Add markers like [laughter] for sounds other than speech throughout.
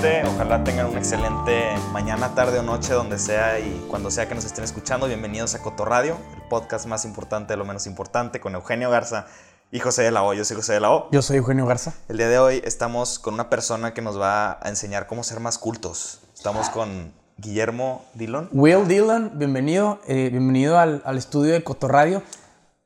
gente? Ojalá tengan una excelente mañana, tarde o noche, donde sea y cuando sea que nos estén escuchando. Bienvenidos a Cotorradio, el podcast más importante de lo menos importante, con Eugenio Garza y José de la O. Yo soy José de la O. Yo soy Eugenio Garza. El día de hoy estamos con una persona que nos va a enseñar cómo ser más cultos. Estamos con Guillermo Dillon. Will Dillon, bienvenido. eh, bienvenido al, al estudio de Cotorradio.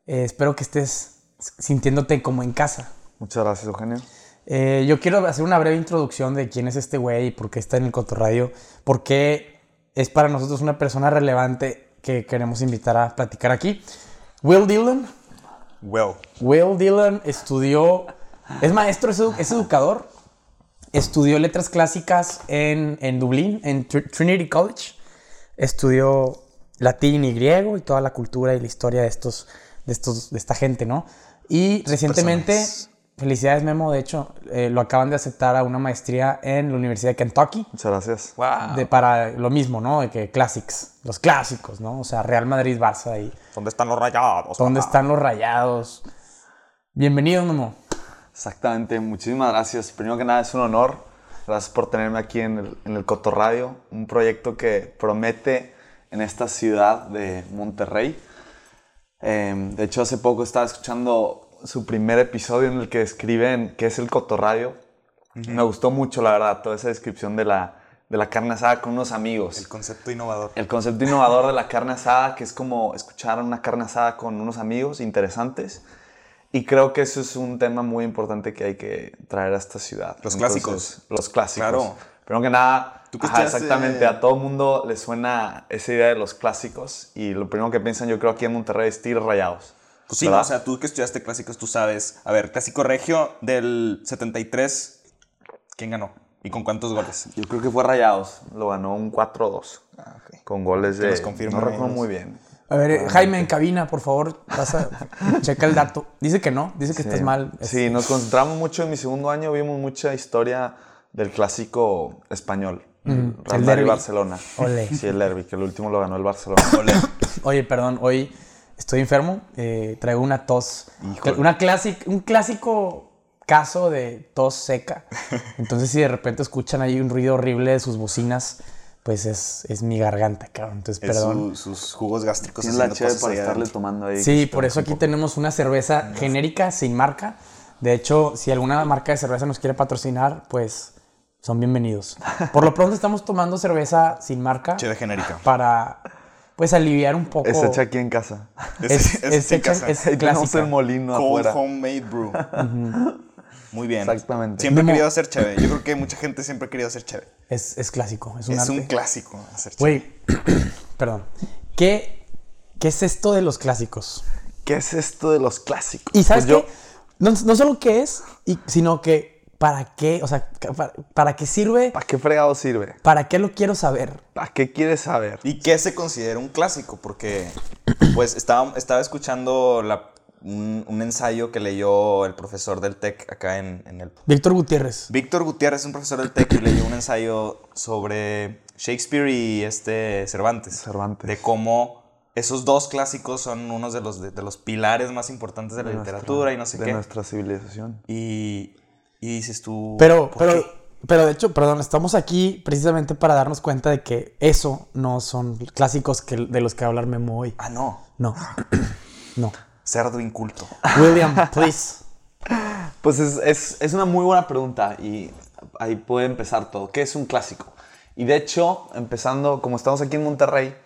Eh, espero que estés sintiéndote como en casa. Muchas gracias, Eugenio. Eh, yo quiero hacer una breve introducción de quién es este güey y por qué está en el Cotorradio. Por qué es para nosotros una persona relevante que queremos invitar a platicar aquí. Will Dillon. Well, Will Dillon estudió, es maestro, es, edu- es educador, estudió letras clásicas en, en Dublín, en Tr- Trinity College, estudió latín y griego y toda la cultura y la historia de estos, de estos, de esta gente, ¿no? Y recientemente, personas. Felicidades Memo, de hecho, eh, lo acaban de aceptar a una maestría en la Universidad de Kentucky. Muchas gracias. wow. De, para lo mismo, ¿no? De que classics, los clásicos, ¿no? O sea, Real Madrid, Barça y ¿Dónde están los rayados? ¿Dónde papá? están los rayados? Bienvenido, Memo. Exactamente, muchísimas gracias. Primero que nada, es un honor. Gracias por tenerme aquí en el, en el Cotorradio, un proyecto que promete en esta ciudad de Monterrey. Eh, de hecho, hace poco estaba escuchando su primer episodio en el que describen qué es el Cotorradio. Me gustó mucho, la verdad, toda esa descripción de la, de la carne asada con unos amigos. El concepto innovador. El concepto innovador de la carne asada, que es como escuchar una carne asada con unos amigos interesantes. Y creo que eso es un tema muy importante que hay que traer a esta ciudad. Los clásicos. Los clásicos. Claro. Primero que nada, Tú ajá, exactamente, a todo mundo le suena esa idea de los clásicos. Y lo primero que piensan, yo creo, aquí en Monterrey es Tigres Rayados. Pues sí, o sea, tú que estudiaste clásicos, tú sabes. A ver, clásico regio del 73, ¿quién ganó? ¿Y con cuántos goles? Yo creo que fue Rayados. Lo ganó un 4-2. Ah. Con goles de... nos confirmen no recuerdo muy bien. A ver, eh, Jaime, en cabina, por favor, pasa, [laughs] checa el dato. Dice que no, dice que estás mal. Sí, nos concentramos mucho en mi segundo año, vimos mucha historia del clásico español. Mm, Real el Madrid derbi. Barcelona. Ole. Sí, el derby, que el último lo ganó el Barcelona. Ole. Oye, perdón, hoy estoy enfermo, eh, traigo una tos. Híjole. Una clásic, un clásico caso de tos seca. [laughs] Entonces, si de repente escuchan ahí un ruido horrible de sus bocinas, pues es, es mi garganta, cabrón. Entonces, Es perdón. su- sus jugos gástricos. Tienes la chévere para estarle tomando ahí. Sí, por eso aquí poco- tenemos una cerveza genérica, sin marca. De hecho, si alguna marca de cerveza nos quiere patrocinar, pues son bienvenidos. Por lo pronto estamos tomando cerveza sin marca Cheve genérica. para, pues, aliviar un poco. Es hecha aquí en casa. [laughs] Es, es en hecha- casa. es clásica. el molino Cold afuera. homemade brew. [laughs] Muy bien. Exactamente. Siempre he querido hacer cheve. Yo creo que mucha gente siempre ha querido hacer cheve. Es, es clásico, es un Es arte. un clásico hacer cheve. Güey, [clears throat] perdón. ¿Qué, ¿Qué es esto de los clásicos? ¿Qué es esto de los clásicos? Y sabes Pues yo- qué? No, no solo qué es, y- sino que para qué, o sea, para, para qué sirve, ¿Para qué fregado sirve? para qué lo quiero saber. ¿Para qué quieres saber? ¿Y qué se considera un clásico? Porque, pues, estaba, estaba escuchando la- un, un ensayo que leyó el profesor del TEC acá en, en el... Víctor Gutiérrez. Víctor Gutiérrez es un profesor del TEC y leyó un ensayo sobre Shakespeare y este Cervantes. Cervantes. De cómo esos dos clásicos son unos de los, de, de los pilares más importantes de la De nuestra- literatura y no sé de qué. nuestra civilización. Y, y dices tú... Pero, ¿por pero, qué? pero de hecho, perdón, estamos aquí precisamente para darnos cuenta de que eso no son clásicos que, de los que va a hablar Memo hoy. Ah, no. No. [clears throat] No. Cerdo inculto. William, [laughs] please. Pues es, es- es una muy buena pregunta y ahí puede empezar todo. ¿Qué es un clásico? Y de hecho, empezando, como estamos aquí en Monterrey,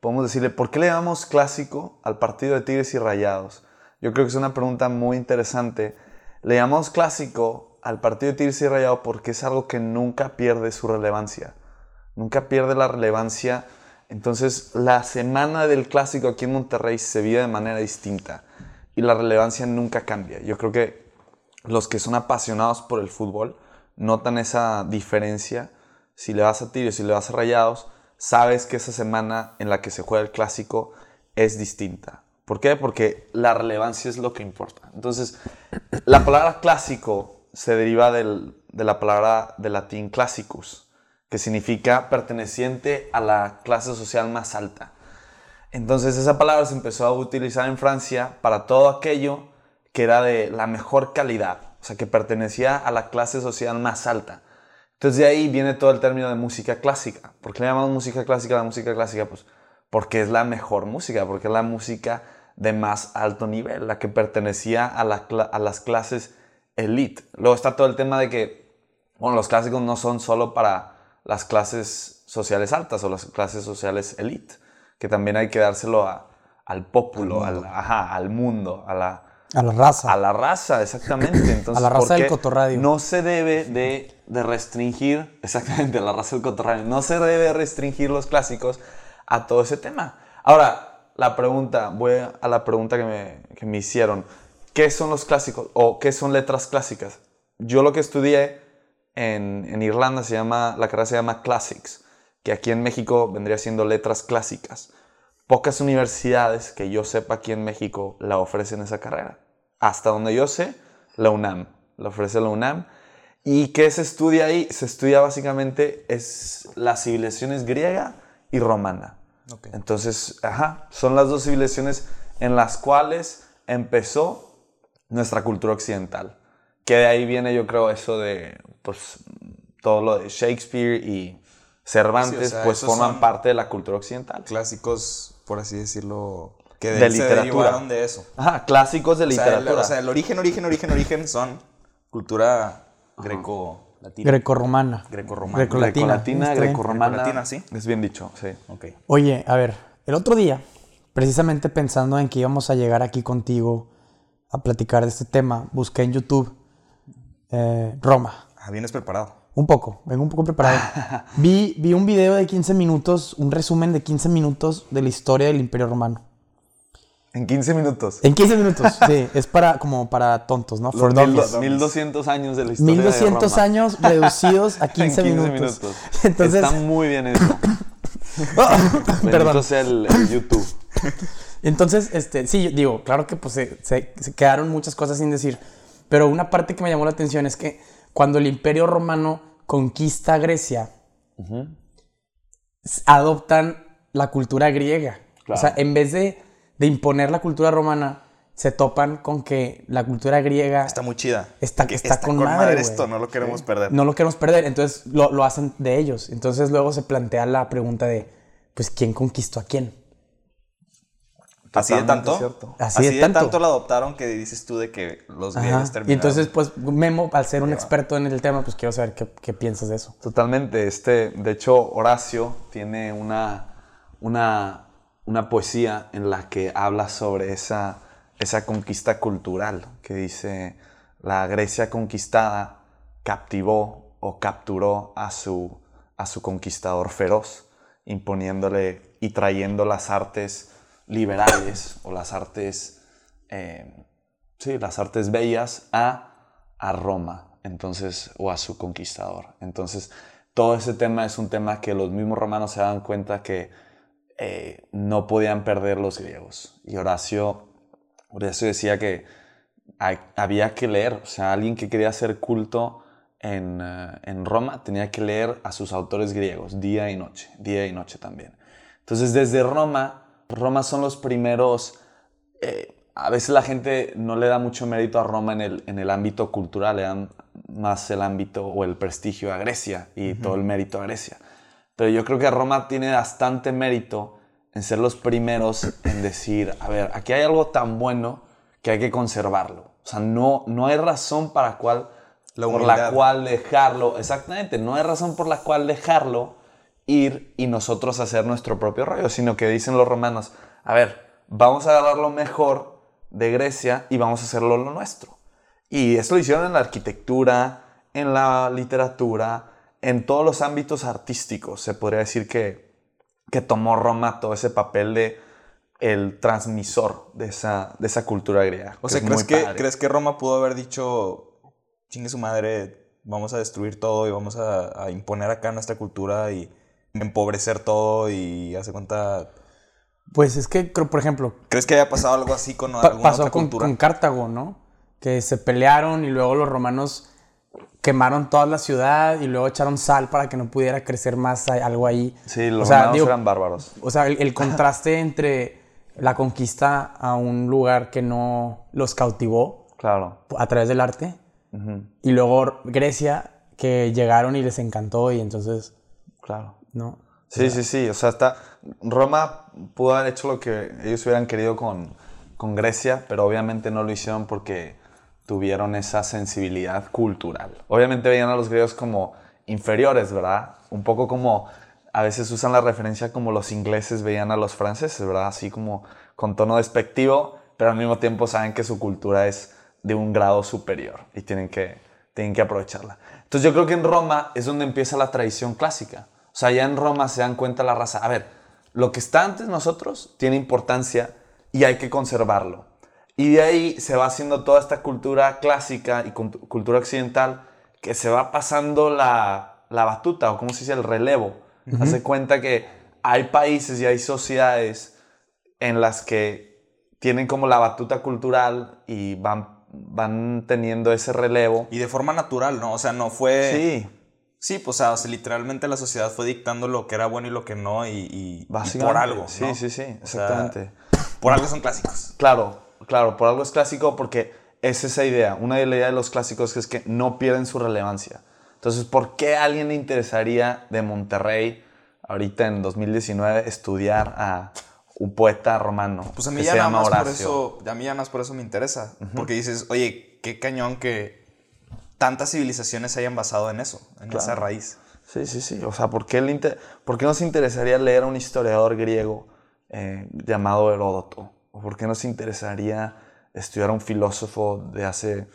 podemos decirle, ¿por qué le llamamos clásico al partido de Tigres y Rayados? Yo creo que es una pregunta muy interesante. Le llamamos clásico al partido de Tigres y Rayados porque es algo que nunca pierde su relevancia. Nunca pierde la relevancia. Entonces, la semana del clásico aquí en Monterrey se vive de manera distinta y la relevancia nunca cambia. Yo creo que los que son apasionados por el fútbol notan esa diferencia. Si le vas a Tigres, si le vas a Rayados, sabes que esa semana en la que se juega el clásico es distinta. ¿Por qué? Porque la relevancia es lo que importa. Entonces, la palabra clásico se deriva del- de la palabra de latín classicus, que significa perteneciente a la clase social más alta. Entonces esa palabra se empezó a utilizar en Francia para todo aquello que era de la mejor calidad, o sea, que pertenecía a la clase social más alta. Entonces de ahí viene todo el término de música clásica. ¿Por qué le llamamos música clásica la música clásica? Pues porque es la mejor música, porque es la música de más alto nivel, la que pertenecía a, la a las clases elite. Luego está todo el tema de que, bueno, los clásicos no son solo para las clases sociales altas o las clases sociales elite, que también hay que dárselo a- al pópulo, al, ajá, al mundo, a la, A la raza. a la raza, exactamente. [clears throat] Entonces, A la raza ¿por del cotorradio. No se debe de, de restringir, [laughs] exactamente, la raza del cotorradio. No se debe restringir los clásicos a todo ese tema. Ahora, la pregunta, voy a la pregunta que me, que me hicieron. ¿Qué son los clásicos o qué son letras clásicas? Yo lo que estudié en, en Irlanda se llama, la carrera se llama Classics, que aquí en México vendría siendo letras clásicas. Pocas universidades que yo sepa aquí en México la ofrecen esa carrera. Hasta donde yo sé, la UNAM. La ofrece la UNAM. ¿Y qué se estudia ahí? Se estudia básicamente es las civilizaciones griega y romana. Ok. Entonces, ajá, son las dos civilizaciones en las cuales empezó nuestra cultura occidental. Que de ahí viene, yo creo, eso de, pues, todo lo de Shakespeare y Cervantes, Sí, o sea, pues forman parte de la cultura occidental. Clásicos, por así decirlo, que De de, se literatura. derivaron de eso. Ajá, clásicos de O sea, literatura. el, o sea, el origen, origen, origen, origen son cultura greco-latina. Grecorromana. Grecorromana. Grecolatina. Grecorromana. Grecolatina, sí. Es bien dicho, sí. Ok. Oye, a ver, el otro día, precisamente pensando en que íbamos a llegar aquí contigo a platicar de este tema, busqué en YouTube eh, Roma. Ah, vienes preparado. Un poco, vengo un poco preparado. [laughs] vi, vi un video de 15 minutos, un resumen de 15 minutos de la historia del Imperio Romano. En 15 minutos. En 15 minutos, [laughs] sí, es para como para tontos, ¿no? Los mil- dummies. 1200 años de la historia 1200 de Roma. años reducidos a [laughs] 15, En 15 minutos. minutos. Entonces, Está muy bien eso. perdón. Sea el, el YouTube. Entonces, este, sí, digo, claro que pues se, se- se quedaron muchas cosas sin decir, pero una parte que me llamó la atención es que cuando el Imperio Romano conquista Grecia, adoptan la cultura griega. Claro. O sea, en vez de, de imponer la cultura romana, se topan con que la cultura griega Está muy chida. Está- Que está con madre, güey. esto, no lo queremos perder. no lo queremos perder, entonces lo, lo hacen de ellos. Entonces luego se plantea la pregunta de, pues, ¿quién conquistó a quién? Así de tanto. cierto. Así Así, de de tanto. tanto. la adoptaron que dices tú de que los griegos terminaron. Y entonces, pues, Memo, al ser un experto en el tema, pues quiero saber qué, qué piensas de eso. Totalmente. Este, de hecho, Horacio tiene una, una, una poesía en la que habla sobre esa, esa conquista cultural, que dice, la Grecia conquistada captivó o capturó a su, a su conquistador feroz, imponiéndole y trayendo las artes liberales o las artes, eh, sí, las artes bellas a, a Roma, entonces, o a su conquistador. Entonces, todo ese tema es un tema que los mismos romanos se dan cuenta que eh, no podían perder los griegos. Y Horacio, Horacio decía que había que leer, o sea, alguien que quería hacer culto en, eh, en Roma tenía que leer a sus autores griegos día y noche, día y noche también. Entonces, desde Roma, Roma son los primeros eh, a veces la gente no le da mucho mérito a Roma en el, en el ámbito cultural, le dan más el ámbito o el prestigio a Grecia y todo el mérito a Grecia. Pero yo creo que Roma tiene bastante mérito en ser los primeros en decir, a ver, aquí hay algo tan bueno que hay que conservarlo. O sea, no, no hay razón para cual, La por la cual dejarlo, exactamente, no hay razón por la cual dejarlo ir y nosotros hacer nuestro propio rollo, sino que dicen los romanos, a ver, vamos a agarrar lo mejor de Grecia y vamos a hacerlo lo nuestro. Y esto lo hicieron en la arquitectura, en la literatura, en todos los ámbitos artísticos. Se podría decir que, que tomó Roma todo ese papel de el transmisor de esa, de esa cultura griega. O que sea, es ¿crees que. ¿crees que Roma pudo haber dicho, chingue su madre, vamos a destruir todo y vamos a, a imponer acá nuestra cultura y empobrecer todo y hace cuenta... Pues es que, creo, por ejemplo, ¿Crees que haya pasado algo así con pa- alguna pasó otra con, cultura? con Cartago, ¿no? Que se pelearon y luego los romanos quemaron toda la ciudad y luego echaron sal para que no pudiera crecer más algo ahí. Sí, los o sea, romanos digo, eran bárbaros. O sea, el, el contraste [laughs] entre la conquista a un lugar que no los cautivó Claro. a través del arte y luego Grecia, que llegaron y les encantó y entonces, Claro. ¿No? Sí, sí, sí. O sea, está, Roma pudo haber hecho lo que ellos hubieran querido con, con Grecia, pero obviamente no lo hicieron porque tuvieron esa sensibilidad cultural. Obviamente veían a los griegos como inferiores, ¿verdad? Un poco como a veces usan la referencia como los ingleses veían a los franceses, ¿verdad? Así como con tono despectivo, pero al mismo tiempo saben que su cultura es de un grado superior y tienen que, tienen que aprovecharla. Entonces yo creo que en Roma es donde empieza la tradición clásica. O sea, ya en Roma se dan cuenta la raza. A ver, lo que está antes nosotros tiene importancia y hay que conservarlo. Y de ahí se va haciendo toda esta cultura clásica y cult- cultura occidental que se va pasando la, la batuta, o como se dice, el relevo. Hace cuenta que hay países y hay sociedades en las que tienen como la batuta cultural y van, van teniendo ese relevo. Y de forma natural, ¿no? O sea, no fue... Sí, Sí, pues, o sea, o sea, literalmente la sociedad fue dictando lo que era bueno y lo que no y, y- por algo, Sí, sí, sí, O sea, exactamente. por algo son clásicos. Claro, claro, por algo es clásico porque es esa idea. Una de las ideas de los clásicos es que no pierden su relevancia. Entonces, ¿por qué a alguien le interesaría de Monterrey, ahorita en 2019, estudiar a un poeta romano Pues a mí que ya se nada llama más por eso, a mí ya más por eso me interesa. Porque dices, oye, qué cañón que tantas civilizaciones se hayan basado en eso, en Claro. esa raíz. Sí, sí, sí. O sea, ¿por qué, le inter- por qué nos interesaría leer a un historiador griego eh, llamado Heródoto? ¿O por qué nos interesaría estudiar a un filósofo de hace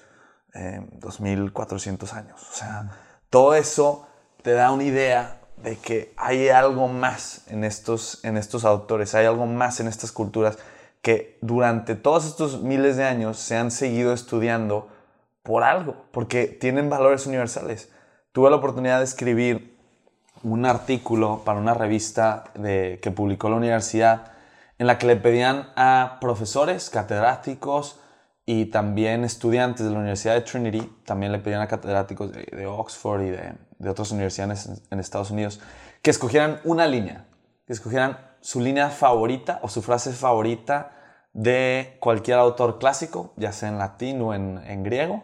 eh, 2400 años? O sea, todo eso te da una idea de que hay algo más en estos, en estos autores, hay algo más en estas culturas que durante todos estos miles de años se han seguido estudiando por algo, porque tienen valores universales. Tuve la oportunidad de escribir un artículo para una revista de, que publicó la universidad en la que le pedían a profesores, catedráticos y también estudiantes de la Universidad de Trinity, también le pedían a catedráticos de, Oxford y de, de otras universidades en, en Estados Unidos, que escogieran una línea, que escogieran su línea favorita o su frase favorita de cualquier autor clásico, ya sea en latín o en griego,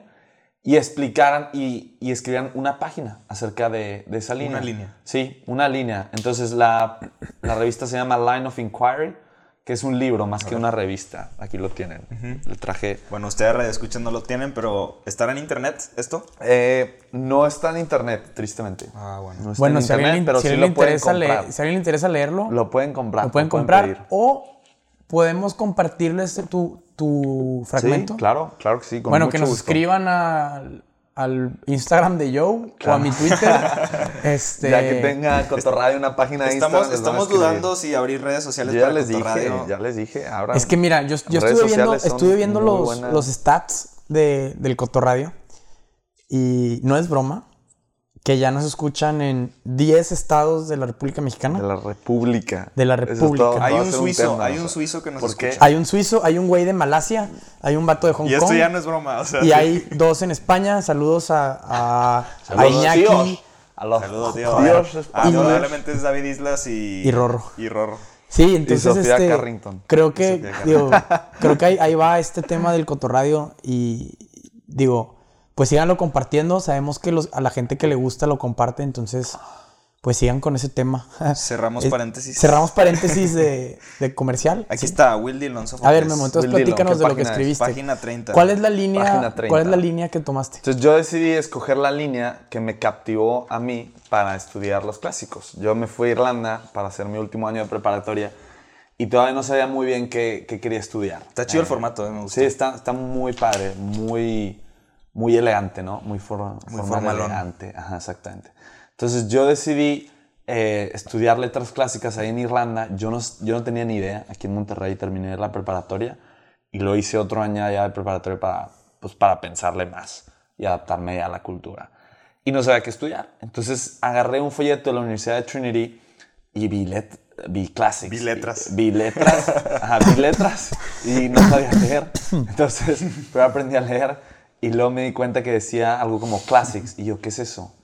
y explicaran y, y escribieran una página acerca de, de esa línea. línea. Sí, una línea. Entonces la, la revista se llama Line of Inquiry, que es un libro más que una revista. Aquí lo tienen. Le traje. Bueno, ustedes radio escuchan no lo tienen, pero ¿estará en internet esto? Eh, no está en internet, tristemente. Ah, bueno. No está Bueno, en si alguien, internet, pero si a sí alguien lo pueden interesa leer- comprar. si a alguien le interesa leerlo, Lo pueden comprar. lo pueden comprar o podemos compartirles tu, tu fragmento. Sí, claro, claro que sí. con bueno, que nos gusto. escriban al, al Instagram de Joe o a mi Twitter. [laughs] este, Ya que tenga Cotorradio una página de Estamos, Instagram. a estamos dudando si abrir redes sociales Yo ya para les dije, ya les dije. abran. Es que mira, yo, yo estuve viendo, estuve viendo los, buenas. los stats de, del Cotorradio y no es broma que ya nos escuchan en 10 estados de la República Mexicana. De la República. De la República. todo, Hay a un suizo, tema, hay o un suizo que nos ¿Por qué? escucha. Hay un suizo, hay un güey de Malasia, hay un vato de Hong Y esto Kong ya no es broma, o sea. y hay dos en España. Saludos a, a, a Saludos, Iñaki tíos. A los Saludos, tío. tíos Ah, probablemente es David Islas y... Y Rorro. Y Rorro. Sí, entonces Sofía este, Carrington. creo que Sofía digo, creo que ahí, ahí va este tema del cotorradio y digo, pues síganlo compartiendo, sabemos que los, a la gente que le gusta lo comparte, entonces pues sigan con ese tema. Cerramos Es- paréntesis. Cerramos paréntesis de, [laughs] de comercial. Aquí Sí. está, Will Dillon. A ver, Memo, entonces Will platícanos ¿qué de lo que es? escribiste. Página 30. ¿Cuál es la línea? Página 30. ¿Cuál es la línea que tomaste? Entonces yo decidí escoger la línea que me captivó a mí para estudiar los clásicos. Yo me fui a Irlanda para hacer mi último año de preparatoria y todavía no sabía muy bien qué, qué quería estudiar. Está chido el formato, eh, me gusta. Sí, está, está muy padre, muy, muy elegante, ¿no? Muy, for- formal, formalón. elegante. Ajá, exactamente. Entonces yo decidí eh, estudiar letras clásicas ahí en Irlanda. Yo no, yo no tenía ni idea. Aquí en Monterrey terminé la preparatoria y lo hice otro año ya de preparatoria para, pues, para pensarle más y adaptarme a la cultura. Y no sabía qué estudiar. Entonces agarré un folleto de la Universidad de Trinity y vi, let- vi classics. Vi letras. Vi letras. Ajá, vi letras y no sabía leer. Entonces, [laughs] pero aprendí a leer y luego me di cuenta que decía algo como classics. Y yo, ¿qué es eso?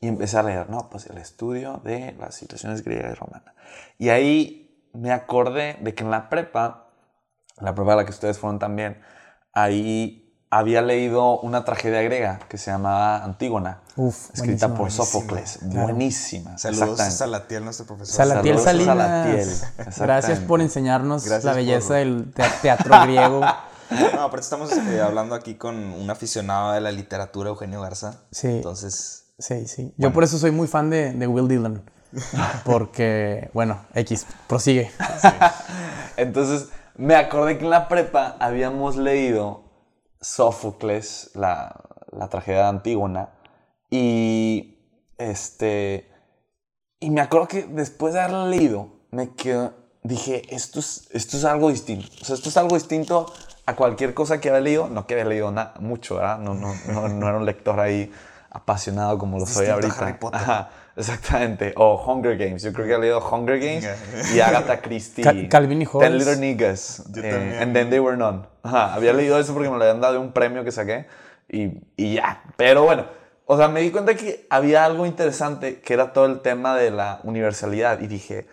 Y empecé a leer, no, pues el estudio de las situaciones griega y romana. Y ahí me acordé de que en la prepa, la prepa a la que ustedes fueron también, ahí había leído una tragedia griega que se llamaba Antígona, Uf, escrita buenísima, por buenísima. Sófocles. Buenísima. Saludos a. Salatiel, nuestro profesor. Salatiel Saludos a Salinas. Salatiel, Gracias por enseñarnos Gracias la por- belleza del te- teatro [laughs] griego. No, aparte estamos eh, hablando aquí con un aficionado de la literatura, Eugenio Garza. Sí. Entonces, Sí, sí. Yo por eso soy muy fan de, de Will Dillon. Porque, [laughs] bueno, X, prosigue. Entonces, me acordé que en la prepa habíamos leído Sófocles, la, la tragedia de Antígona, y este. Y me acuerdo que después de haberla leído, me quedó. Dije, esto es, esto es algo distinto. O sea, esto es algo distinto a cualquier cosa que había leído. No que había leído nada, mucho, ¿verdad? No, no, no, no era un lector ahí apasionado como lo soy ahorita. Harry Potter. Ajá, exactamente. O Hunger Games. Yo creo que he leído Hunger Games y Agatha Christie. Cal- Calvin y Ten Hobbes. Little Niggas. Yo eh, and Then They Were None. Ajá, había leído eso porque me lo habían dado de un premio que saqué y, y ya. Pero bueno, o sea, me di cuenta que había algo interesante que era todo el tema de la universalidad y dije,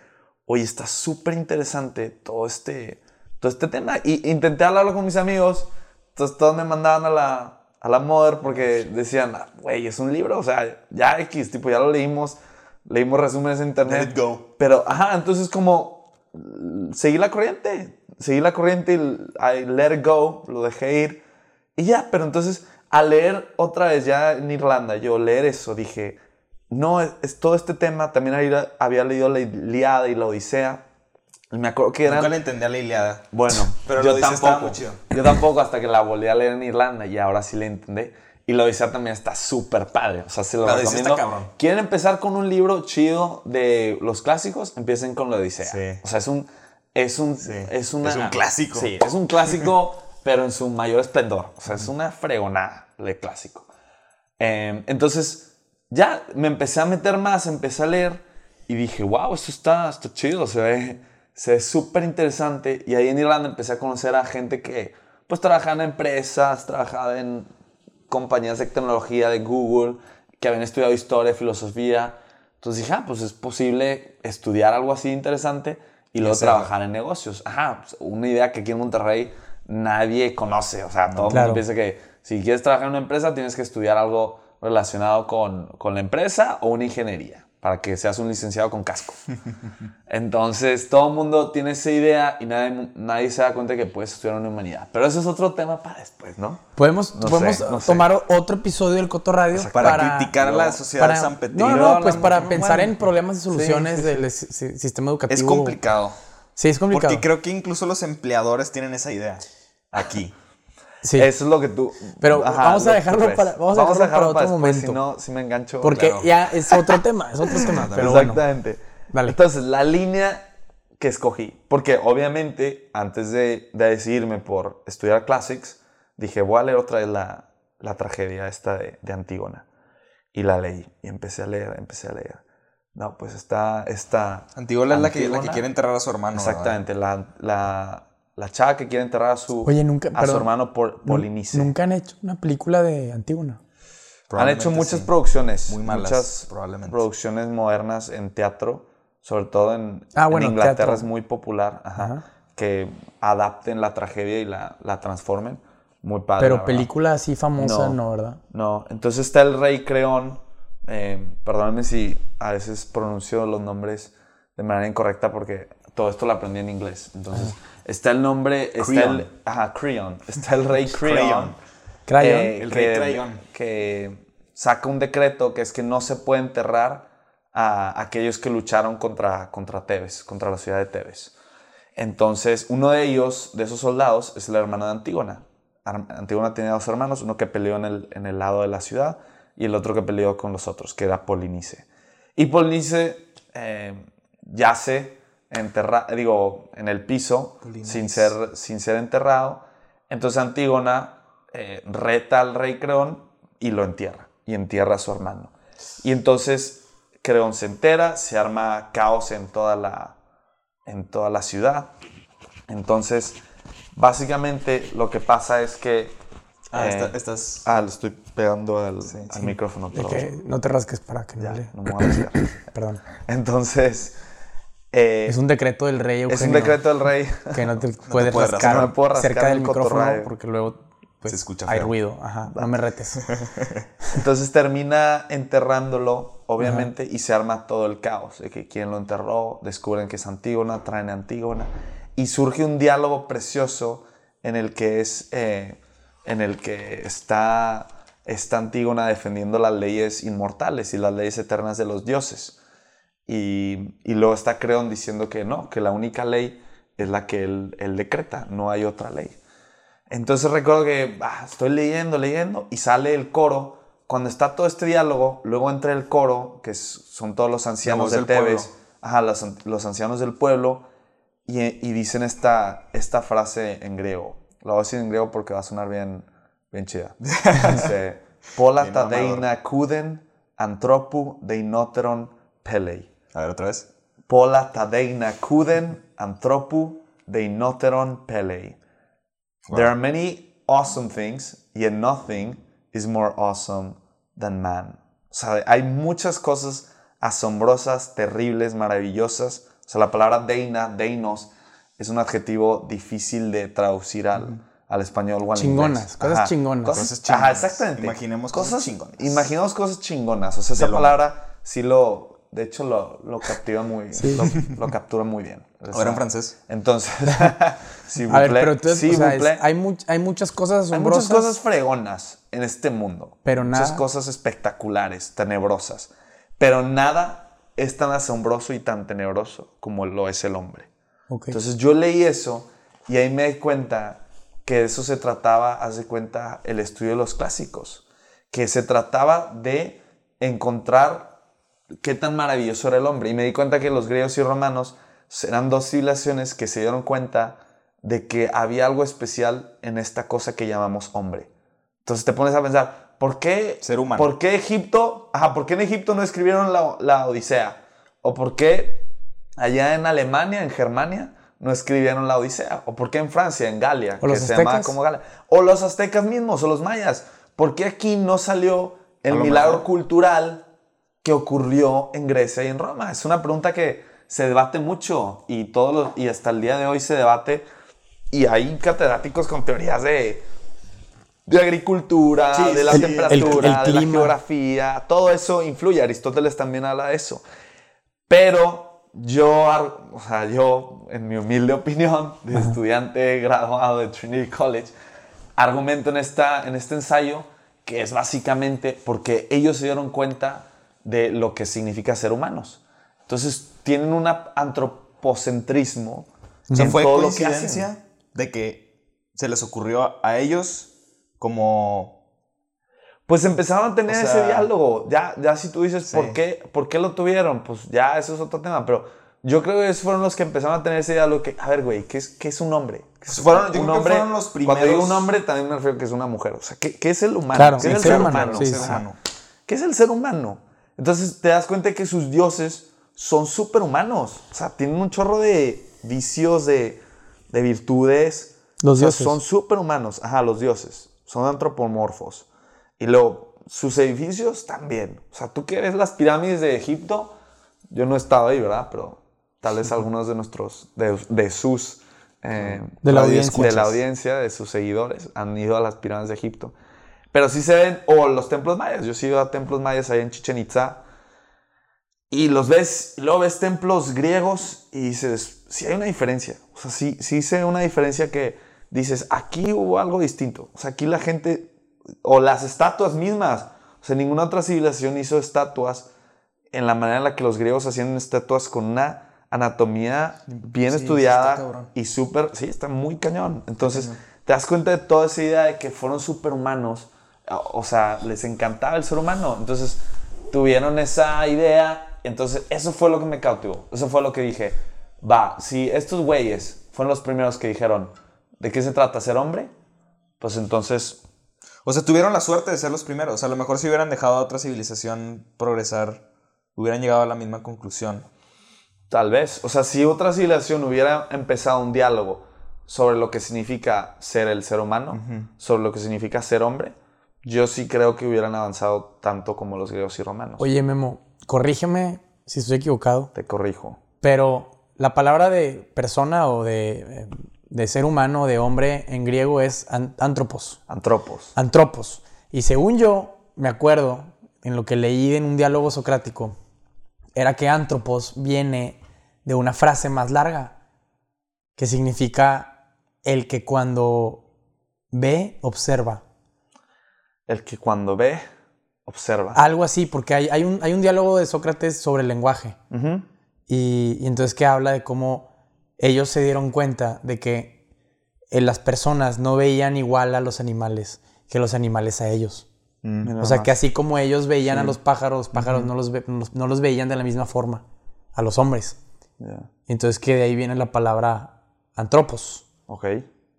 oye, está súper interesante todo este, todo este tema. Y intenté hablarlo con mis amigos, entonces todos me mandaban a la, a la Mother porque decían, "Ah, güey, es un libro, o sea, ya X, tipo, ya lo leímos, leímos resúmenes en internet. Go. Pero, ajá, entonces como seguí la corriente, seguí la corriente y I let it go, lo dejé ir y ya, pero entonces al leer otra vez ya en Irlanda, yo leer eso, dije, no, es, es todo este tema, también había, había leído la Iliada y la Odisea me acuerdo que eran... nunca le entendí a la Iliada. Bueno, [laughs] Pero yo tampoco. Yo tampoco hasta que la volví a leer en Irlanda y ahora sí la entendí. Y la Odisea también está súper padre. O sea, se lo La recomiendo. está cabrón. ¿Quieren empezar con un libro chido de los clásicos? Empiecen con la Odisea. Sí. O sea, es un... Es un, es una- Es un clásico. Sí, es un clásico, [laughs] pero en su mayor esplendor. O sea, es una fregonada de clásico. Eh, entonces, ya me empecé a meter más, empecé a leer y dije, wow, esto está, está chido, se ve se ve súper interesante. Y ahí en Irlanda empecé a conocer a gente que, pues, trabajaba en empresas, trabajaba en compañías de tecnología de Google, que habían estudiado historia, filosofía. Entonces dije, ah, pues es posible estudiar algo así interesante y luego trabajar en negocios. Ajá, pues, una idea que aquí en Monterrey nadie conoce. O sea, todo el Claro. mundo piensa que si quieres trabajar en una empresa tienes que estudiar algo relacionado con, con la empresa o una ingeniería para que seas un licenciado con casco. Entonces, todo el mundo tiene esa idea y nadie, nadie se da cuenta que puedes estudiar una humanidad. Pero eso es otro tema para después, ¿no? Podemos, No podemos sé, no sé. tomar o- otro episodio del Coto Radio Para, criticar a la sociedad para- San Petrino. No, no, pues para ¿no? pensar Bueno. en problemas y soluciones sí, del si- si- sistema educativo. Es complicado. Sí, es complicado. Porque creo que incluso los empleadores tienen esa idea. Aquí. Sí. Eso es lo que tú... Pero vamos a dejarlo crees. para- vamos a dejarlo para otro después, momento. Si no, si me engancho... Porque claro. ya es otro tema, es otro tema. [laughs] Pero bueno, Exactamente. Dale. Entonces, la línea que escogí, porque obviamente antes de, de decidirme por estudiar classics, dije, voy a leer otra vez la, la tragedia esta de, de Antígona. Y la leí, y empecé a leer, empecé a leer. No, pues está... está Antígona es la que, la que Antígona. quiere enterrar a su hermano. ¿verdad? Exactamente, la, la, la chava que quiere enterrar a su, Oye, nunca- a su hermano por, Polinice. nunca han hecho una película de Antígona. Han hecho muchas sí. producciones. Muy malas, muchas probablemente. producciones modernas en teatro, sobre todo en, Ah, en Inglaterra teatro. es muy popular, ajá, Ajá. que adapten la tragedia y la, la transformen. Muy padre. Pero película así famosa, No. no, ¿verdad? No, entonces está el rey Creón. Eh, perdónenme si a veces pronuncio los nombres de manera incorrecta porque todo esto lo aprendí en inglés. Entonces, está el nombre, está Creon. el, ajá, Creon, está el rey [laughs] Creon. Creon. Crayon. Eh, El que- rey Crayón. Que saca un decreto que es que no se puede enterrar a aquellos que lucharon contra, contra Tebes, contra la ciudad de Tebes. Entonces, uno de ellos, de esos soldados, es el hermano de Antígona. Antígona tenía dos hermanos, uno que peleó en el, en el lado de la ciudad y el otro que peleó con los otros, que era Polinice. Y Polinice eh, yace enterra digo, en el piso sin ser, sin ser enterrado. Entonces Antígona eh, reta al rey Creón y lo entierra, y entierra a su hermano. Y entonces Creón se entera, se arma caos en toda la, en toda la ciudad. Entonces, básicamente lo que pasa es que... Ah, eh, estás. Ah, le estoy pegando al, al sí. micrófono. Que no te rasques para que no le... no me voy a. [coughs] Perdón. Entonces, eh, Es un decreto del rey Eugenio. es un decreto del rey. Que no te [laughs] puedes rascar, rascar, no me puedo rascar cerca del el micrófono porque luego pues Se escucha hay ruido. Ajá, no me retes. [laughs] Entonces termina enterrándolo, obviamente, y se arma todo el caos. De que quién lo enterró, descubren que es Antígona, traen a Antígona. Y surge un diálogo precioso en el que es. eh, en el que está, está Antígona defendiendo las leyes inmortales y las leyes eternas de los dioses. Y, y luego está Creón diciendo que no, que la única ley es la que él, él decreta, no hay otra ley. Entonces recuerdo que ah, estoy leyendo, leyendo, y sale el coro. Cuando está todo este diálogo, luego entra el coro, que son todos los ancianos de del Tebes, ajá, los, los ancianos del pueblo, y, y dicen esta, esta frase en griego. La voy a decir en griego porque va a sonar bien, bien chida. [laughs] Dice, Pola tadeina kuden antropu deinoteron pelei. A ver, otra vez. Pola tadeina kuden antropu deinoteron pelei. There are many awesome things, yet nothing is more awesome than man. O sea, hay muchas cosas asombrosas, terribles, maravillosas. O sea, la palabra deina, deinos, es un adjetivo difícil de traducir al, al español o al Chingonas, cosas chingonas. Cosas, Cosas chingonas. Ajá, exactamente. Imaginemos cosas chingonas. Imaginemos cosas chingonas. O sea, esa palabra sí lo, de hecho, lo, lo captura muy, lo, lo captura muy bien. O Ahora en sea, francés. Entonces, [laughs] s'il vous A ver, plaît, pero entonces, o sea, es- hay, much- hay muchas cosas Hay asombrosas. muchas cosas fregonas en este mundo. Pero Muchas nada- cosas espectaculares, tenebrosas. Pero nada es tan asombroso y tan tenebroso como lo es el hombre. Ok. Entonces yo leí eso y ahí me di cuenta que de eso se trataba, haz de cuenta, el estudio de los clásicos. Que se trataba de encontrar qué tan maravilloso era el hombre. Y me di cuenta que los griegos y romanos eran dos civilizaciones que se dieron cuenta de que había algo especial en esta cosa que llamamos hombre. Entonces te pones a pensar, ¿por qué, Ser humano. ¿por qué Egipto, ajá, por qué en Egipto no escribieron la, la Odisea? ¿O por qué allá en Alemania, en Germania, no escribieron la Odisea? ¿O por qué en Francia, en Galia, ¿O los que se llamaba aztecas? como Galia? O los aztecas mismos, o los mayas. ¿Por qué aquí no salió el milagro mejor. cultural que ocurrió en Grecia y en Roma? Es una pregunta que se debate mucho y, todos los- y hasta el día de hoy se debate. Y hay catedráticos con teorías de, de agricultura, Sí, de la sí. temperatura, El- el de la geografía. Todo eso influye. Aristóteles también habla de eso. Pero yo, o sea, yo, en mi humilde opinión, de estudiante graduado de Trinity College, argumento en, esta, en este ensayo que es básicamente porque ellos se dieron cuenta de lo que significa ser humanos. Entonces tienen un antropocentrismo O sea, fue todo lo que hacen. de que se les ocurrió a ellos como... Pues empezaron a tener O ese diálogo. Ya, ya si tú dices, Sí. ¿por, qué, ¿por qué lo tuvieron? Pues ya eso es otro tema. Pero yo creo que esos fueron los que empezaron a tener ese diálogo. Que, a ver, güey, ¿qué es, qué es un hombre? ¿Qué es Fueron- yo un creo que hombre? fueron los Cuando digo primeros- un hombre, también me refiero a que es una mujer. O sea, ¿qué, qué es el humano? Claro, ¿Qué es el ser ser humano, humano? sí, Ser sí. humano. ¿Qué es el ser humano? Entonces te das cuenta que sus dioses son superhumanos. O sea, tienen un chorro de vicios, de, de virtudes. Los O sea, dioses. Son superhumanos. Ajá, los dioses. Son antropomorfos. Y luego, sus edificios también. O sea, tú que ves las pirámides de Egipto, yo no he estado ahí, ¿verdad? Pero tal vez algunos de nuestros, de, de sus... eh, De la radioescuchas, audiencia. De la audiencia, de sus seguidores, han ido a las pirámides de Egipto. Pero sí se ven, o los templos mayas. Yo sí ido a templos mayas ahí en Chichen Itza. Y los ves, y luego ves templos griegos y dices, sí hay una diferencia. O sea, sí, sí se una diferencia que dices, aquí hubo algo distinto. O sea, aquí la gente, o las estatuas mismas. O sea, ninguna otra civilización hizo estatuas en la manera en la que los griegos hacían estatuas con una anatomía bien Sí, estudiada y súper, sí, está muy cañón. Entonces, te das cuenta de toda esa idea de que fueron superhumanos. O sea, les encantaba el ser humano. Entonces, tuvieron esa idea. Entonces, eso fue lo que me cautivó. Eso fue lo que dije. Va, si estos güeyes fueron los primeros que dijeron, ¿de qué se trata? ¿Ser hombre? Pues entonces, O sea, tuvieron la suerte de ser los primeros. O sea, a lo mejor si hubieran dejado a otra civilización progresar, hubieran llegado a la misma conclusión. Tal vez. O sea, si otra civilización hubiera empezado un diálogo sobre lo que significa ser el ser humano, sobre lo que significa ser hombre, yo sí creo que hubieran avanzado tanto como los griegos y romanos. Oye, Memo, corrígeme si estoy equivocado, Te corrijo. pero la palabra de persona o de, de ser humano, de hombre, en griego es an- antropos. Antropos. Antropos. Y según yo me acuerdo, en lo que leí en un diálogo socrático, era que antropos viene de una frase más larga, que significa el que cuando ve, observa. El que cuando ve, observa. Algo así, porque hay, hay un, hay un diálogo de Sócrates sobre el lenguaje. Y, y entonces que habla de cómo ellos se dieron cuenta de que eh, las personas no veían igual a los animales que los animales a ellos. Mira O sea, más. que así como ellos veían a los pájaros, los pájaros no, los ve- no los- no los veían de la misma forma a los hombres. Entonces que de ahí viene la palabra antropos, Ok.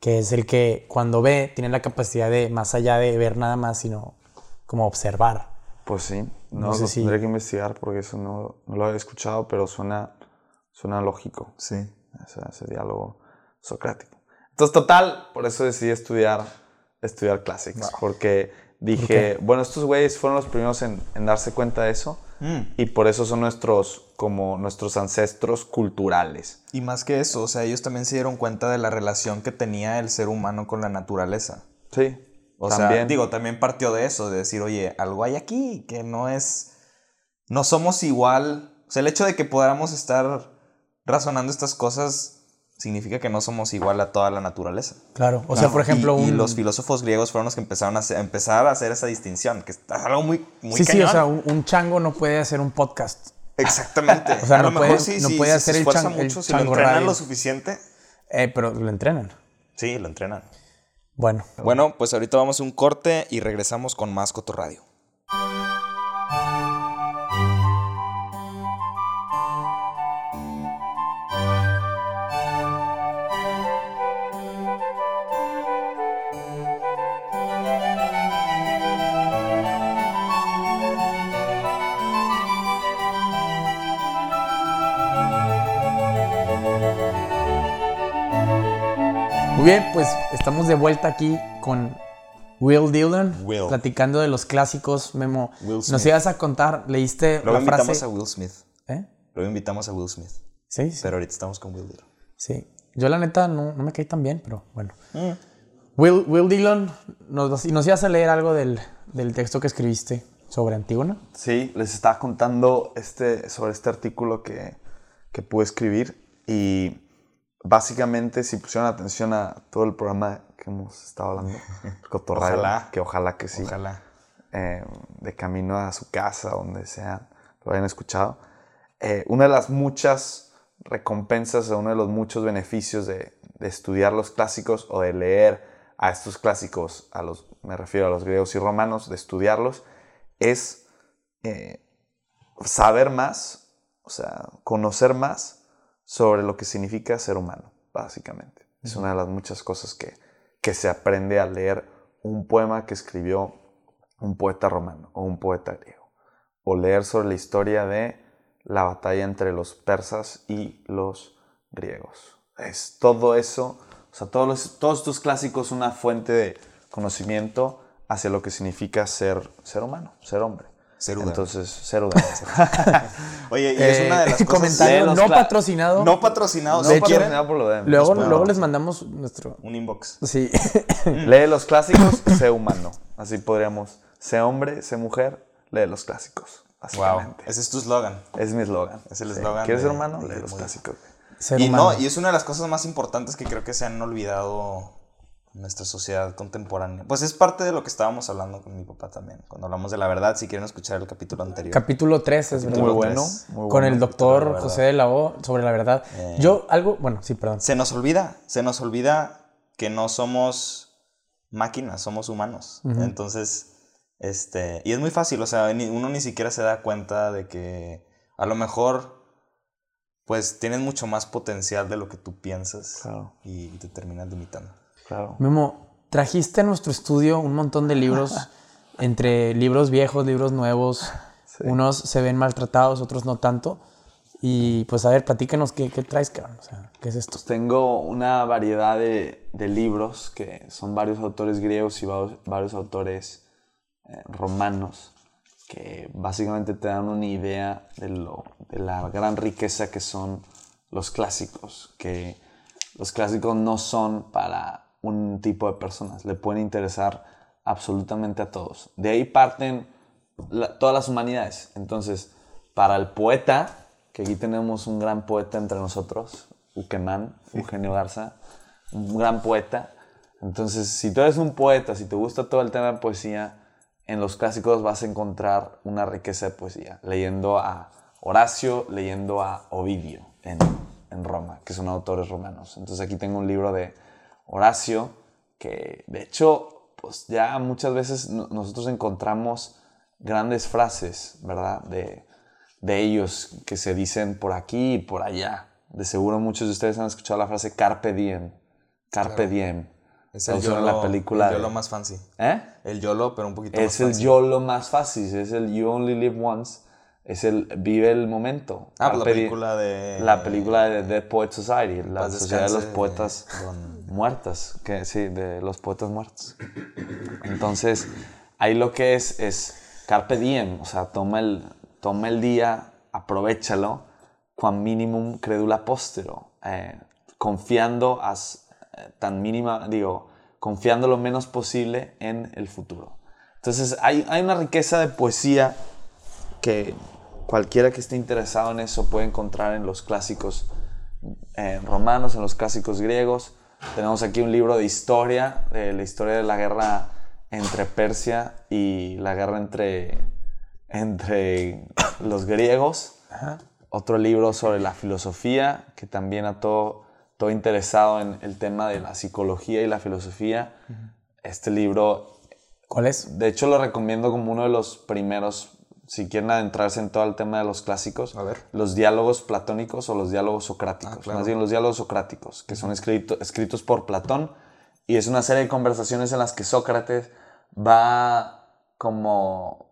Que es el que cuando ve tiene la capacidad de, más allá de ver nada más, sino como observar. Pues sí. No, No sé lo si- tendré que investigar porque eso no, no lo había escuchado, pero suena, suena lógico. Sí. Ese, ese diálogo socrático. Entonces, total, por eso decidí estudiar, estudiar clásicos. Porque dije, bueno, estos güeyes fueron los primeros en, en darse cuenta de eso. Mm. Y por eso son nuestros, como nuestros ancestros culturales. Y más que eso, o sea, ellos también se dieron cuenta de la relación que tenía el ser humano con la naturaleza. Sí. O sea, digo, también partió de eso, de decir, oye, algo hay aquí que no es. No somos igual. O sea, el hecho de que podamos estar razonando estas cosas significa que no somos igual a toda la naturaleza. Claro. O sea, por Y- ejemplo, y, un... los filósofos griegos fueron los que empezaron a, hacer- a empezar a hacer esa distinción, que es algo muy, muy sí, sí, o sea, un, un chango no puede hacer un podcast. Exactamente. [laughs] O sea, a lo no mejor puede- sí, no sí, puede si hacer se el chan- el mucho, si lo chango entrenan radio. lo suficiente, Eh, pero lo entrenan. sí, lo entrenan. Bueno. Bueno, pues ahorita vamos a un corte y regresamos con más Cotorradio. Muy bien, pues estamos de vuelta aquí con Will Dillon, Will. platicando de los clásicos. Memo, Will nos Smith. ibas a contar, leíste Luego la frase. invitamos a Will Smith. ¿Eh? Luego invitamos a Will Smith. Sí, sí. Pero ahorita estamos con Will Dillon. sí. Yo la neta no, no me caí tan bien, pero bueno. Mm. Will, Will Dillon, nos, nos ibas a leer algo del, del texto que escribiste sobre Antígona. Sí, les estaba contando este, sobre este artículo que, que pude escribir y básicamente si pusieron atención a todo el programa que hemos estado hablando, [laughs] Ojalá. que ojalá que sí, Ojalá. eh, de camino a su casa, donde sea, lo hayan escuchado, eh, una de las muchas recompensas o uno de los muchos beneficios de, de estudiar los clásicos o de leer a estos clásicos, a los, me refiero a los griegos y romanos, de estudiarlos, es eh, saber más, o sea, conocer más sobre lo que significa ser humano, básicamente. Es una de las muchas cosas que, que se aprende al leer un poema que escribió un poeta romano o un poeta griego. O leer sobre la historia de la batalla entre los persas y los griegos. Es todo eso, o sea, todos, los- todos estos clásicos una fuente de conocimiento hacia lo que significa ser, ser humano, ser hombre. Ser humano. Entonces, ser humano. [laughs] Oye, y es una de las Eh, [laughs] cosas... comentario no patrocinado. No patrocinado. no hecho- patrocinado por lo de luego Después, luego no. les mandamos nuestro. un inbox. Sí. Lee los clásicos, [clears throat] sé humano. Así podríamos. Sé hombre, sé mujer, lee los clásicos. Wow. Ese es tu eslogan. Es mi eslogan. Es el Sí. eslogan ¿Quieres de- ser humano? Lee los clásicos. Ser Y humano. no, y es una de las cosas más importantes que creo que se han olvidado nuestra sociedad contemporánea. Pues es parte de lo que estábamos hablando con mi papá también. Cuando hablamos de la verdad, si quieren escuchar el capítulo anterior. Capítulo 3 es. Muy bueno. Muy Con bueno. el de doctor. José de la O sobre la verdad. Yo, algo, bueno, sí, perdón. Se nos olvida, se nos olvida que no somos máquinas, somos humanos. Entonces, este, y es muy fácil, o sea, uno ni siquiera se da cuenta de que a lo mejor, pues tienes mucho más potencial de lo que tú piensas Claro. y te terminas limitando. Claro. Memo, trajiste a nuestro estudio un montón de libros, [laughs] entre libros viejos, libros nuevos. Unos se ven maltratados, otros no tanto. Y pues a ver, platícanos qué, qué traes, cabrón. O sea, ¿qué es esto? Tengo una variedad de, de libros que son varios autores griegos y varios, varios autores eh, romanos que básicamente te dan una idea de, lo, de la gran riqueza que son los clásicos, que los clásicos no son para un tipo de personas, le pueden interesar absolutamente a todos. De ahí parten la- todas las humanidades. Entonces, para el poeta, que aquí tenemos un gran poeta entre nosotros, Uquemán, Eugenio Garza, un gran poeta. Entonces, si tú eres un poeta, si te gusta todo el tema de poesía, en los clásicos vas a encontrar una riqueza de poesía, leyendo a Horacio, leyendo a Ovidio en, en Roma, que son autores romanos. Entonces aquí tengo un libro de Horacio, que de hecho, pues ya muchas veces no- nosotros encontramos grandes frases, ¿verdad? De, de ellos que se dicen por aquí y por allá. De seguro muchos de ustedes han escuchado la frase carpe diem. Carpe diem. Es el YOLO, en la película. el YOLO más fancy. ¿Eh? El YOLO, pero un poquito Es más el fancy. YOLO más fácil, es el You Only Live Once, es el vive el momento. Ah, pues la diem. película de... La película de The Poet Society, la Paz sociedad de los poetas don- muertos, que sí, de los poetas muertos. Entonces, ahí lo que es es carpe diem, o sea, toma el, toma el día, aprovechalo, quam minimum credula postero, eh, confiando as, eh, tan mínima, digo, confiando lo menos posible en el futuro. Entonces, hay, hay una riqueza de poesía que cualquiera que esté interesado en eso puede encontrar en los clásicos eh, romanos, en los clásicos griegos. Tenemos aquí un libro de historia, de la historia de la guerra entre Persia y la guerra entre, entre los griegos. Otro libro sobre la filosofía, que también a todo, todo interesado en el tema de la psicología y la filosofía. Este libro ¿Cuál es? de hecho, lo recomiendo como uno de los primeros, si quieren adentrarse en todo el tema de los clásicos, A ver. los diálogos platónicos o los diálogos socráticos. Ah, claro. Más bien los diálogos socráticos, que son escrito- escritos por Platón. Y es una serie de conversaciones en las que Sócrates va como,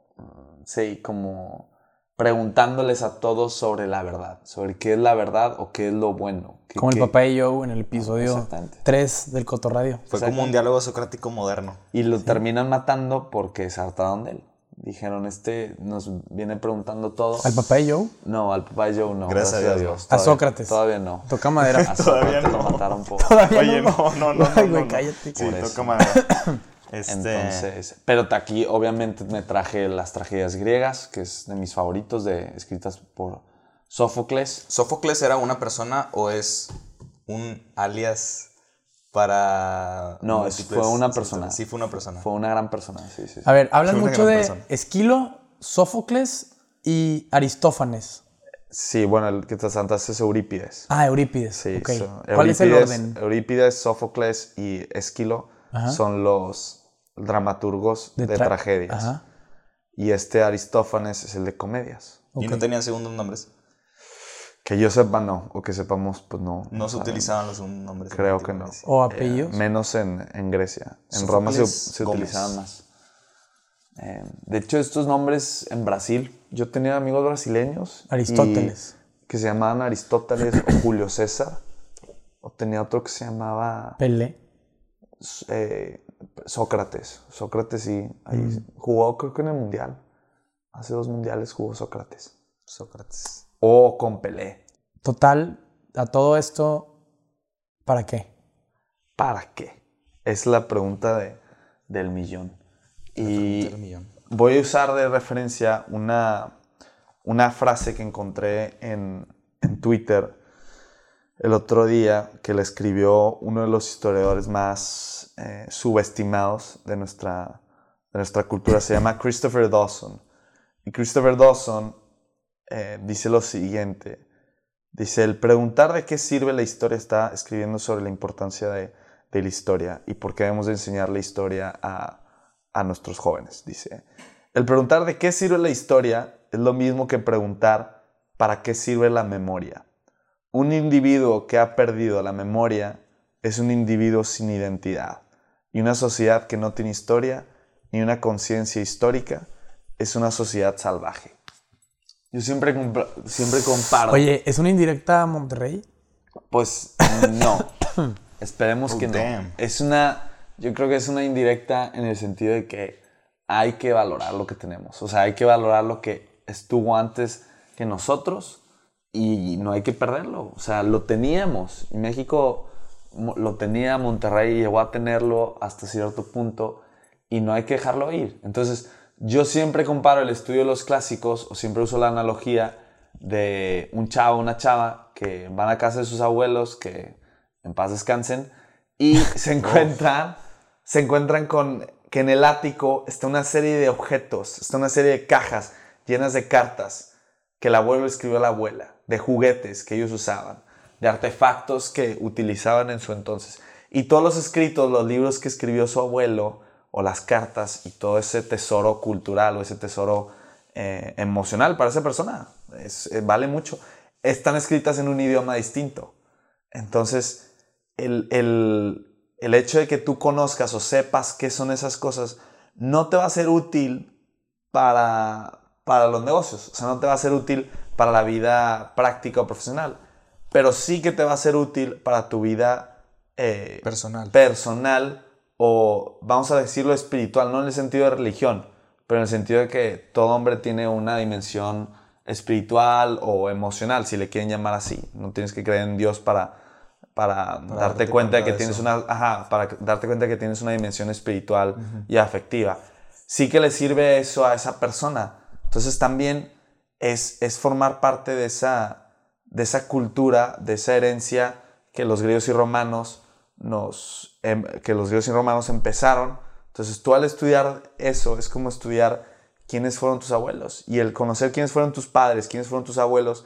sí, como preguntándoles a todos sobre la verdad, sobre qué es la verdad o qué es lo bueno. qué- Como el papá de Joe en el episodio Exactamente. 3 del Cotorradio. Fue como un diálogo socrático moderno. Y lo terminan matando porque se hartaron de él. Dijeron, este nos viene preguntando todo. ¿Al papá de Joe? No, al papá de Joe no. Gracias a Dios, A Sócrates. Todavía no. Toca madera. A [laughs] Todavía Sócrates no. lo mataron por... Todavía Oye, no, no, no. [laughs] Ay, no, güey, no. cállate. Sí, toca madera. [coughs] Este, Entonces, pero aquí obviamente me traje las tragedias griegas, que es de mis favoritos, de, escritas por Sófocles. ¿Sófocles era una persona o es un alias para... No, fue una persona. Sí, fue una persona. Fue una gran persona, sí, sí. sí. A ver, hablan mucho de persona. Esquilo, Sófocles y Aristófanes. Sí, bueno, el que te saltaste es Eurípides. Ah, Eurípides. Sí, ok. so- ¿Cuál es el Eurípides- orden? Eurípides, Sófocles y Esquilo Ajá. son los dramaturgos de, tra- tragedias. Ajá. Y este Aristófanes es el de comedias. Y no tenían segundos nombres. Que yo sepa, no. O que sepamos, pues no. No se utilizaban los nombres. Creo que no. ¿O apellidos? Menos en, en Grecia. En Roma se, se utilizaban más. Eh, de hecho, estos nombres en Brasil, yo tenía amigos brasileños. Aristóteles. que se llamaban Aristóteles o Julio César. O tenía otro que se llamaba Pelé. eh, Sócrates. Sócrates sí. Ahí Mm. jugó, creo que en el Mundial. Hace dos mundiales jugó Sócrates. Sócrates. O con Pelé. Total, a todo esto, ¿para qué? ¿Para qué? Es la pregunta de, del millón. Y del millón. voy a usar de referencia una, una frase que encontré en, en Twitter el otro día que le escribió uno de los historiadores más eh, subestimados de nuestra, de nuestra cultura. Se llama Christopher Dawson. Y Christopher Dawson eh, dice lo siguiente. Dice, el preguntar de qué sirve la historia está escribiendo sobre la importancia de, de la historia y por qué debemos de enseñar la historia a, a nuestros jóvenes. Dice, el preguntar de qué sirve la historia es lo mismo que preguntar para qué sirve la memoria. Un individuo que ha perdido la memoria es un individuo sin identidad y una sociedad que no tiene historia ni una conciencia histórica es una sociedad salvaje. Yo siempre, siempre comparo. Oye, ¿es una indirecta a Monterrey? Pues [coughs] no. Esperemos Oh, que no. damn. Es una. Yo creo que es una indirecta en el sentido de que hay que valorar lo que tenemos. O sea, hay que valorar lo que estuvo antes que nosotros y no hay que perderlo. O sea, lo teníamos. Y México lo tenía Monterrey llegó a tenerlo hasta cierto punto y no hay que dejarlo ir. Entonces, yo siempre comparo el estudio de los clásicos o siempre uso la analogía de un chavo o una chava que van a casa de sus abuelos, que en paz descansen, y [laughs] se encuentran, se encuentran con que en el ático está una serie de objetos, está una serie de cajas llenas de cartas que el abuelo escribió a la abuela, de juguetes que ellos usaban, de artefactos que utilizaban en su entonces. Y todos los escritos, los libros que escribió su abuelo, o las cartas, y todo ese tesoro cultural o ese tesoro eh, emocional para esa persona, es- eh, vale mucho, están escritas en un idioma distinto. Entonces, el, el- el hecho de que tú conozcas o sepas qué son esas cosas no te va a ser útil para, para los negocios, o sea, no te va a ser útil para la vida práctica o profesional, pero sí que te va a ser útil para tu vida eh, Personal. personal o vamos a decirlo espiritual, no en el sentido de religión, pero en el sentido de que todo hombre tiene una dimensión espiritual o emocional, si le quieren llamar así. No tienes que creer en Dios para, para, darte, darte cuenta de que de tienes eso. una, ajá, para darte cuenta que tienes una dimensión espiritual y afectiva. Sí que le sirve eso a esa persona. Entonces también es, es formar parte de esa, de esa cultura, de esa herencia que los griegos y romanos nos, em, que los griegos y romanos empezaron. Entonces tú al estudiar eso es como estudiar quiénes fueron tus abuelos y el conocer quiénes fueron tus padres, quiénes fueron tus abuelos,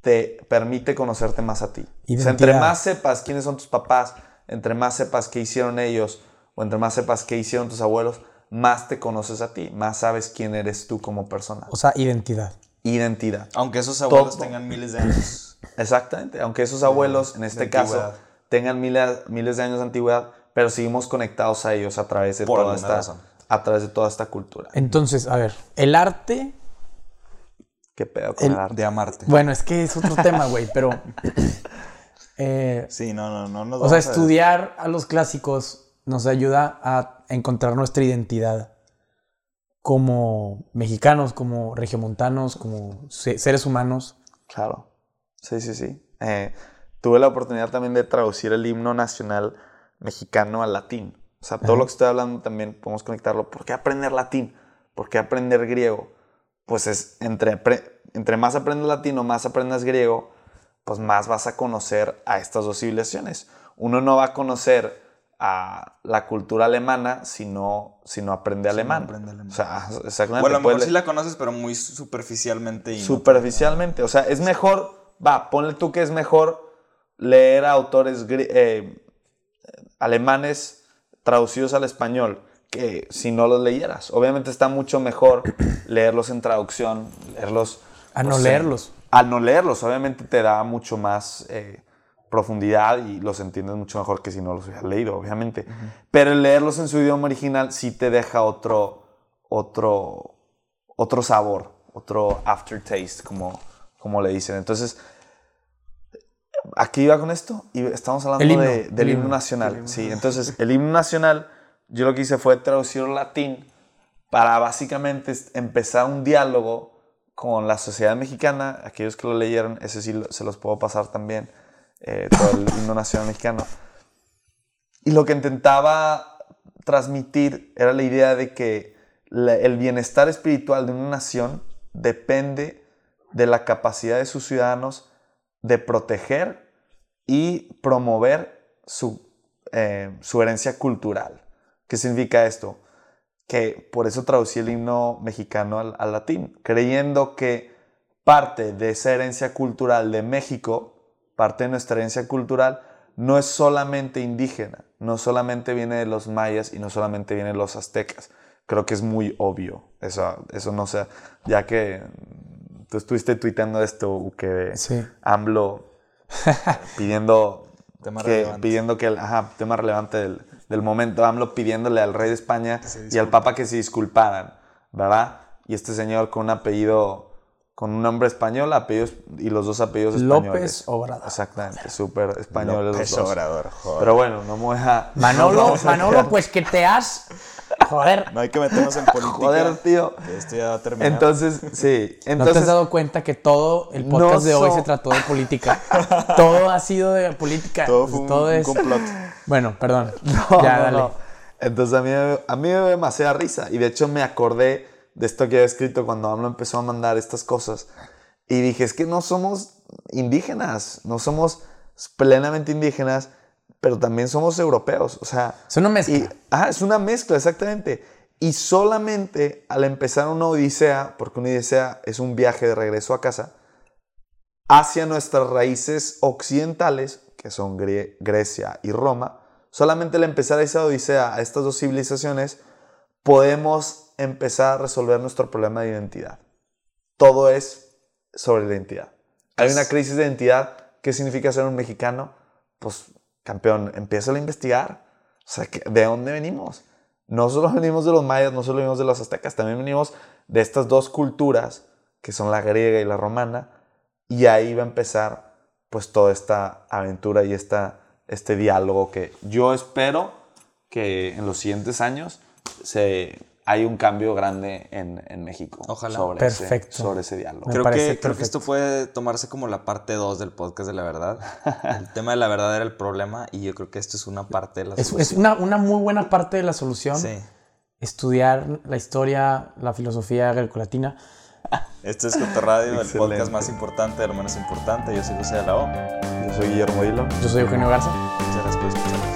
te permite conocerte más a ti. O sea, entre más sepas quiénes son tus papás, entre más sepas qué hicieron ellos o entre más sepas qué hicieron tus abuelos, más te conoces a ti, más sabes quién eres tú como persona. O sea, identidad. Identidad. Aunque esos abuelos Todo. tengan miles de años. Exactamente, aunque esos abuelos, en este caso. Tengan miles, miles de años de antigüedad, pero seguimos conectados a ellos a través de Por toda esta, razón. a través de toda esta cultura. Entonces, a ver, el arte. ¿Qué pedo con El- el arte? De amarte. Bueno, es que es otro [laughs] tema, güey, pero. eh, Sí, no, no, no. nos o sea, a- estudiar a los clásicos nos ayuda a encontrar nuestra identidad como mexicanos, como regiomontanos, como se- seres humanos. Claro. Sí, sí, sí. Eh, tuve la oportunidad también de traducir el himno nacional mexicano al latín. O sea, todo Ajá. lo que estoy hablando también podemos conectarlo. ¿Por qué aprender latín? ¿Por qué aprender griego? Pues es entre, entre más aprendes latín o más aprendas griego, pues más vas a conocer a estas dos civilizaciones. Uno no va a conocer a la cultura alemana si no, si no aprende alemán. aprende alemán. O sea, exactamente. Bueno, a lo mejor sí la conoces, pero muy superficialmente. Y no- superficialmente. O sea, es mejor, va, ponle tú que es mejor leer a autores eh, alemanes traducidos al español que si no los leyeras. Obviamente está mucho mejor [clears throat] leerlos en traducción, leerlos... A no pues, leerlos. eh, al no leerlos, obviamente te da mucho más eh, profundidad y los entiendes mucho mejor que si no los hubieras leído, obviamente. Pero el leerlos en su idioma original sí te deja otro, otro, otro sabor, otro aftertaste, como, como le dicen. Entonces, aquí iba con esto y estamos hablando himno, de- el del himno, himno. nacional. Sí, entonces el himno nacional, yo lo que hice fue traducir al latín para básicamente empezar un diálogo con la sociedad mexicana. Aquellos que lo leyeron, ese sí se los puedo pasar también, eh, todo el himno nacional mexicano. Y lo que intentaba transmitir era la idea de que la- el bienestar espiritual de una nación depende de la capacidad de sus ciudadanos de proteger y promover su, eh, su herencia cultural. ¿Qué significa esto? Que por eso traducí el himno mexicano al, al latín, creyendo que parte de esa herencia cultural de México, parte de nuestra herencia cultural, no es solamente indígena, no solamente viene de los mayas y no solamente viene de los aztecas. Creo que es muy obvio. Eso, eso no sé, ya que tú estuviste tuiteando esto, que Sí. AMLO pidiendo [laughs] Tema que, relevante. pidiendo que el ajá, tema relevante del, del momento, AMLO pidiéndole al rey de España y al papa que se disculparan, ¿verdad? Y este señor con un apellido, con un nombre español, apellidos y los dos apellidos españoles. López Obrador. Exactamente, súper españoles López los dos. Obrador, joder. Pero bueno, no me voy a... Manolo, [laughs] a Manolo, pues que te has Joder. No hay que meternos en política. Joder, tío. esto ya va a terminar. Entonces, sí. ¿No te Entonces, has dado cuenta que todo el podcast No de hoy so- se trató de política? [laughs] todo ha sido de política. todo fue un, un es... complot. Bueno, perdón. [laughs] No, ya, no, dale. no. Entonces a mí, me- a mí me dio demasiada risa. Y de hecho me acordé de esto que había escrito cuando AMLO empezó a mandar estas cosas. Y dije, es que no somos indígenas, no somos plenamente indígenas, pero también somos europeos. O sea, Es una mezcla. y, ah, es una mezcla, exactamente. Y solamente al empezar una odisea, porque una odisea es un viaje de regreso a casa, hacia nuestras raíces occidentales, que son Gre- Grecia y Roma, solamente al empezar esa odisea a estas dos civilizaciones, podemos empezar a resolver nuestro problema de identidad. Todo es sobre la identidad. Hay una crisis de identidad. ¿Qué significa ser un mexicano? Pues, campeón, empieza a investigar. O sea, ¿de dónde venimos? No solo [laughs] venimos de los mayas, no solo venimos de los aztecas, también venimos de estas dos culturas, que son la griega y la romana, y ahí va a empezar pues toda esta aventura y esta, este diálogo que yo espero que en los siguientes años se, hay un cambio grande en, en México Ojalá. Sobre, Perfecto. Ese, sobre ese diálogo. Me Creo que, creo que perfecto. esto puede tomarse como la parte 2 del podcast de la verdad. [laughs] El tema de la verdad era el problema y yo creo que esto es una parte de la Es, es solución. una, una muy buena parte de la solución. Sí. Estudiar la historia, la filosofía grecolatina. Esto es Cotorradio, el podcast más importante de lo menos importante. Yo soy José de la O. Yo soy Guillermo Hilo. Yo soy Eugenio Garza. Muchas gracias por escuchar.